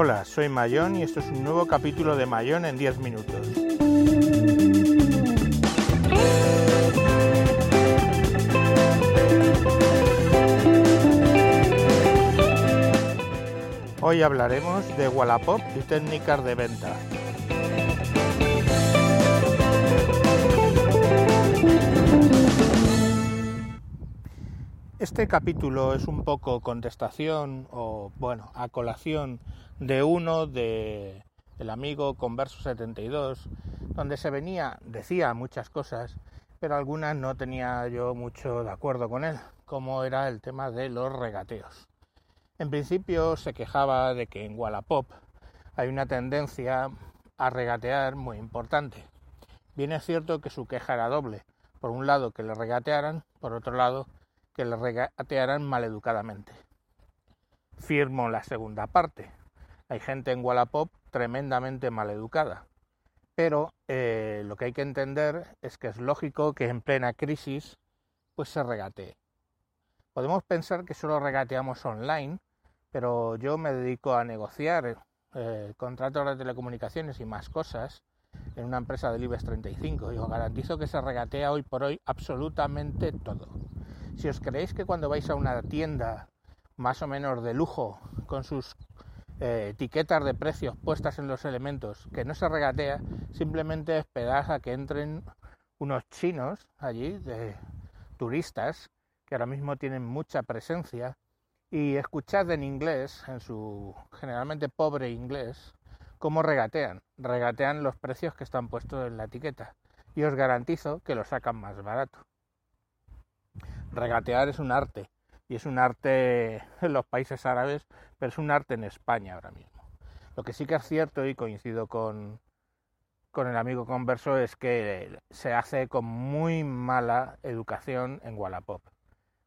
Hola, soy Mayón y esto es un nuevo capítulo de Mayón en 10 minutos. Hoy hablaremos de Wallapop y técnicas de venta. Este capítulo es un poco contestación o, bueno, a colación de uno de el amigo Converso 72, donde se venía, decía muchas cosas, pero algunas no tenía yo mucho de acuerdo con él, como era el tema de los regateos. En principio se quejaba de que en Wallapop hay una tendencia a regatear muy importante. Bien es cierto que su queja era doble. Por un lado que le regatearan, por otro lado que le regatearan maleducadamente. Firmo la segunda parte. Hay gente en Wallapop tremendamente maleducada. Pero eh, lo que hay que entender es que es lógico que en plena crisis pues se regatee. Podemos pensar que solo regateamos online, pero yo me dedico a negociar eh, contratos de telecomunicaciones y más cosas en una empresa del IBEX 35 y os garantizo que se regatea hoy por hoy absolutamente todo. Si os creéis que cuando vais a una tienda más o menos de lujo, con sus eh, etiquetas de precios puestas en los elementos, que no se regatea, simplemente esperad a que entren unos chinos allí, de turistas, que ahora mismo tienen mucha presencia, y escuchad en inglés, en su generalmente pobre inglés, cómo regatean. Regatean los precios que están puestos en la etiqueta. Y os garantizo que lo sacan más barato regatear es un arte y es un arte en los países árabes, pero es un arte en España ahora mismo. Lo que sí que es cierto y coincido con, con el amigo converso es que se hace con muy mala educación en Wallapop.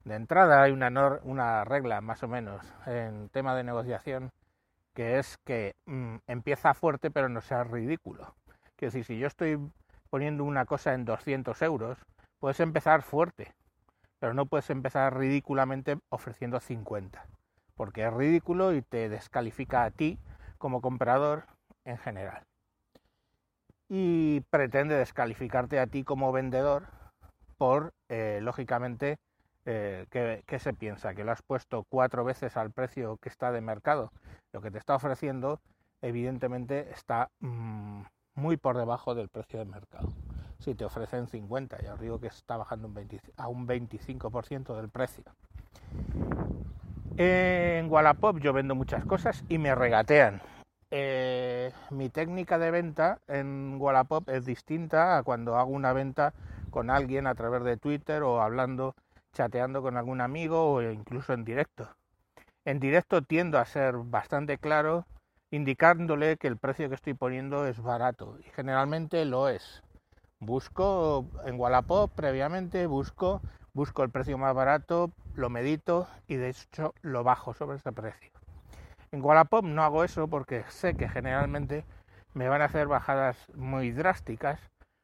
De entrada hay una, una regla más o menos en tema de negociación que es que mm, empieza fuerte pero no sea ridículo. Quiero decir, si yo estoy poniendo una cosa en 200 euros, puedes empezar fuerte, pero no puedes empezar ridículamente ofreciendo 50, porque es ridículo y te descalifica a ti como comprador en general. Y pretende descalificarte a ti como vendedor por, eh, lógicamente, eh, que, se piensa? Que lo has puesto cuatro veces al precio que está de mercado. Lo que te está ofreciendo, evidentemente, está mm, muy por debajo del precio de mercado si te ofrecen 50, ya os digo que está bajando a un 25% del precio. En Wallapop yo vendo muchas cosas y me regatean. Eh, mi técnica de venta en Wallapop es distinta a cuando hago una venta con alguien a través de Twitter o hablando, chateando con algún amigo o incluso en directo. En directo tiendo a ser bastante claro, indicándole que el precio que estoy poniendo es barato y generalmente lo es. Busco en Wallapop previamente, busco, busco el precio más barato, lo medito y de hecho lo bajo sobre ese precio. En Wallapop no hago eso porque sé que generalmente me van a hacer bajadas muy drásticas,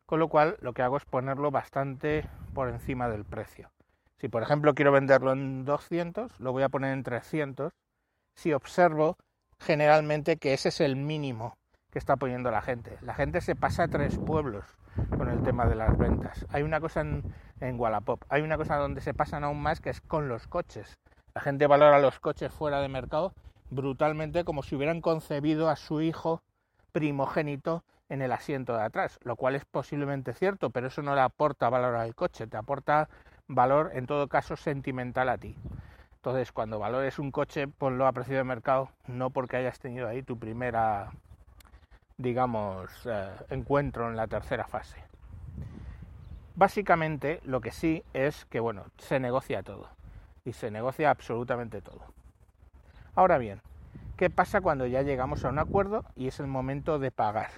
con lo cual lo que hago es ponerlo bastante por encima del precio. Si por ejemplo quiero venderlo en 200, lo voy a poner en 300 si observo generalmente que ese es el mínimo que está poniendo la gente. La gente se pasa a tres pueblos con el tema de las ventas. Hay una cosa en, Wallapop, hay una cosa donde se pasan aún más que es con los coches. La gente valora los coches fuera de mercado brutalmente como si hubieran concebido a su hijo primogénito en el asiento de atrás, lo cual es posiblemente cierto, pero eso no le aporta valor al coche, te aporta valor en todo caso sentimental a ti. Entonces, cuando valores un coche, ponlo a precio de mercado, no porque hayas tenido ahí tu primera digamos, eh, encuentro en la tercera fase. Básicamente lo que sí es que, bueno, se negocia todo y se negocia absolutamente todo. Ahora bien, ¿qué pasa cuando ya llegamos a un acuerdo y es el momento de pagar?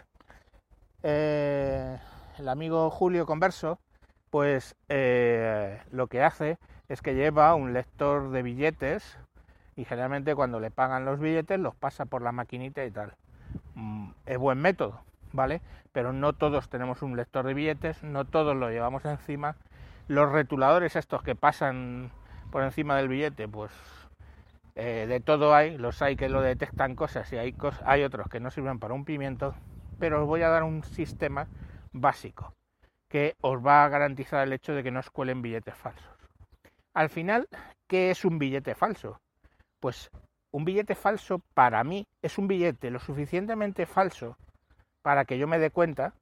Eh, el amigo Julio Converso, pues eh, lo que hace es que lleva un lector de billetes y generalmente cuando le pagan los billetes los pasa por la maquinita y tal. Mm, es buen método, ¿vale? Pero no todos tenemos un lector de billetes, no todos lo llevamos encima. Los retuladores estos que pasan por encima del billete, pues Eh, de todo hay, los hay que lo detectan cosas y hay, hay otros que no sirven para un pimiento, pero os voy a dar un sistema básico que os va a garantizar el hecho de que no os cuelen billetes falsos. Al final, ¿qué es un billete falso? Pues un billete falso para mí es un billete lo suficientemente falso para que yo me dé cuenta,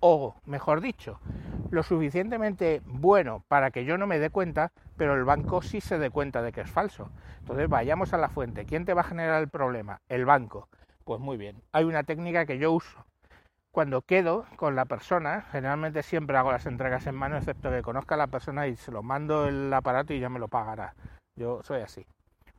o mejor dicho, lo suficientemente bueno para que yo no me dé cuenta, pero el banco sí se dé cuenta de que es falso. Entonces vayamos a la fuente. ¿Quién te va a generar el problema? El banco. Pues muy bien. Hay una técnica que yo uso. Cuando quedo con la persona, generalmente siempre hago las entregas en mano, excepto que conozca a la persona y se lo mando el aparato y ya me lo pagará. Yo soy así.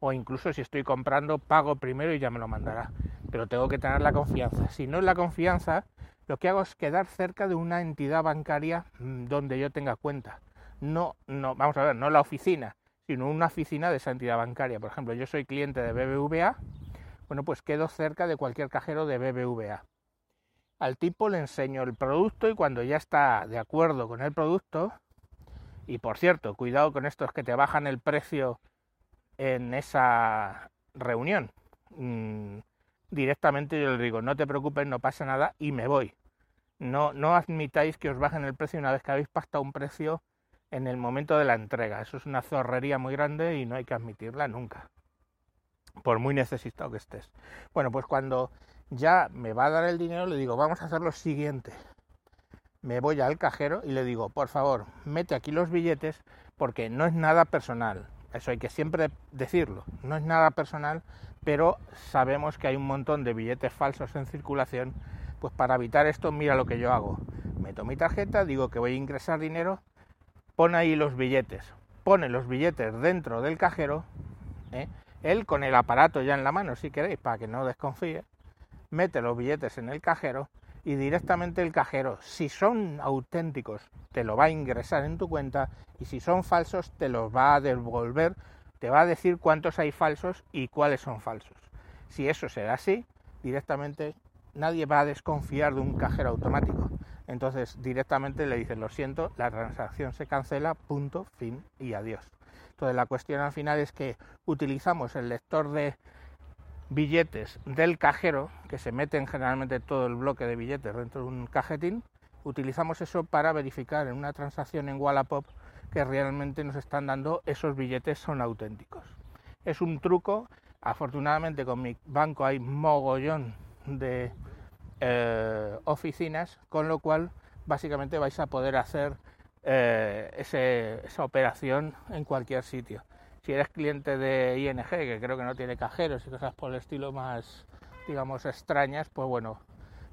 O incluso si estoy comprando, pago primero y ya me lo mandará. Pero tengo que tener la confianza. Si no es la confianza, lo que hago es quedar cerca de una entidad bancaria mm, donde yo tenga cuenta. No, no, vamos a ver, no la oficina, sino una oficina de esa entidad bancaria. Por ejemplo, yo soy cliente de BBVA, bueno, pues quedo cerca de cualquier cajero de BBVA. Al tipo le enseño el producto y cuando ya está de acuerdo con el producto, y por cierto, cuidado con estos que te bajan el precio en esa reunión. Mm, directamente yo le digo, no te preocupes, no pasa nada y me voy. No, no admitáis que os bajen el precio una vez que habéis pactado un precio en el momento de la entrega. Eso es una zorrería muy grande y no hay que admitirla nunca, por muy necesitado que estés. Bueno, pues cuando ya me va a dar el dinero, le digo, vamos a hacer lo siguiente. Me voy al cajero y le digo, por favor, mete aquí los billetes porque no es nada personal. Eso hay que siempre decirlo. No es nada personal, pero sabemos que hay un montón de billetes falsos en circulación pues para evitar esto, mira lo que yo hago. Meto mi tarjeta, digo que voy a ingresar dinero, pone ahí los billetes, pone los billetes dentro del cajero, ¿eh? él con el aparato ya en la mano, si queréis, para que no desconfíe, mete los billetes en el cajero y directamente el cajero, si son auténticos, te lo va a ingresar en tu cuenta y si son falsos, te los va a devolver, te va a decir cuántos hay falsos y cuáles son falsos. Si eso será así, directamente nadie va a desconfiar de un cajero automático. Entonces directamente le dicen, lo siento, la transacción se cancela, punto, fin y adiós. Entonces la cuestión al final es que utilizamos el lector de billetes del cajero, que se meten generalmente todo el bloque de billetes dentro de un cajetín, utilizamos eso para verificar en una transacción en Wallapop que realmente nos están dando esos billetes son auténticos. Es un truco, afortunadamente con mi banco hay mogollón de eh, oficinas, con lo cual básicamente vais a poder hacer eh, esa operación en cualquier sitio. Si eres cliente de ING, que creo que no tiene cajeros y cosas por el estilo más, digamos, extrañas, pues bueno,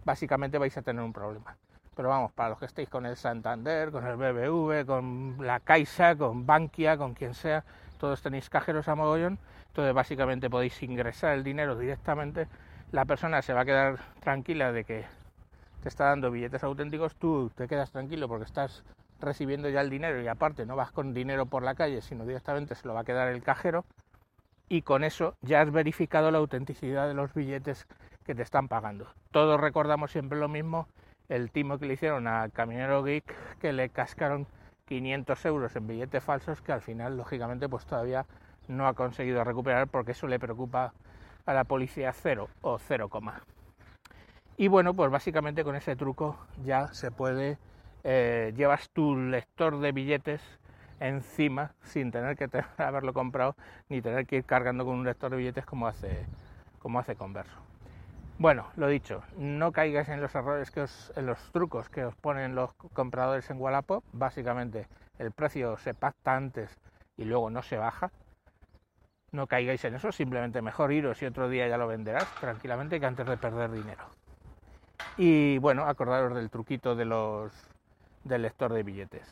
básicamente vais a tener un problema. Pero vamos, para los que estéis con el Santander, con el BBV, con la Caixa, con Bankia, con quien sea, todos tenéis cajeros a mogollón, entonces básicamente podéis ingresar el dinero directamente la persona se va a quedar tranquila de que te está dando billetes auténticos, tú te quedas tranquilo porque estás recibiendo ya el dinero y aparte no vas con dinero por la calle, sino directamente se lo va a quedar el cajero y con eso ya has verificado la autenticidad de los billetes que te están pagando. Todos recordamos siempre lo mismo, el timo que le hicieron a Caminero Geek que le cascaron 500 euros en billetes falsos que al final lógicamente pues todavía no ha conseguido recuperar porque eso le preocupa a la policía cero o 0, y bueno, pues básicamente con ese truco ya se puede, eh, llevas tu lector de billetes encima sin tener que haberlo comprado ni tener que ir cargando con un lector de billetes como hace, como hace Converso. Bueno, lo dicho, no caigáis en los errores que os, en los trucos que os ponen los compradores en Wallapop. Básicamente el precio se pacta antes y luego no se baja, no caigáis en eso, simplemente mejor iros y otro día ya lo venderás tranquilamente que antes de perder dinero. Y bueno, acordaros del truquito de los del lector de billetes.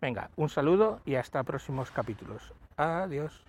Venga, un saludo y hasta próximos capítulos. Adiós.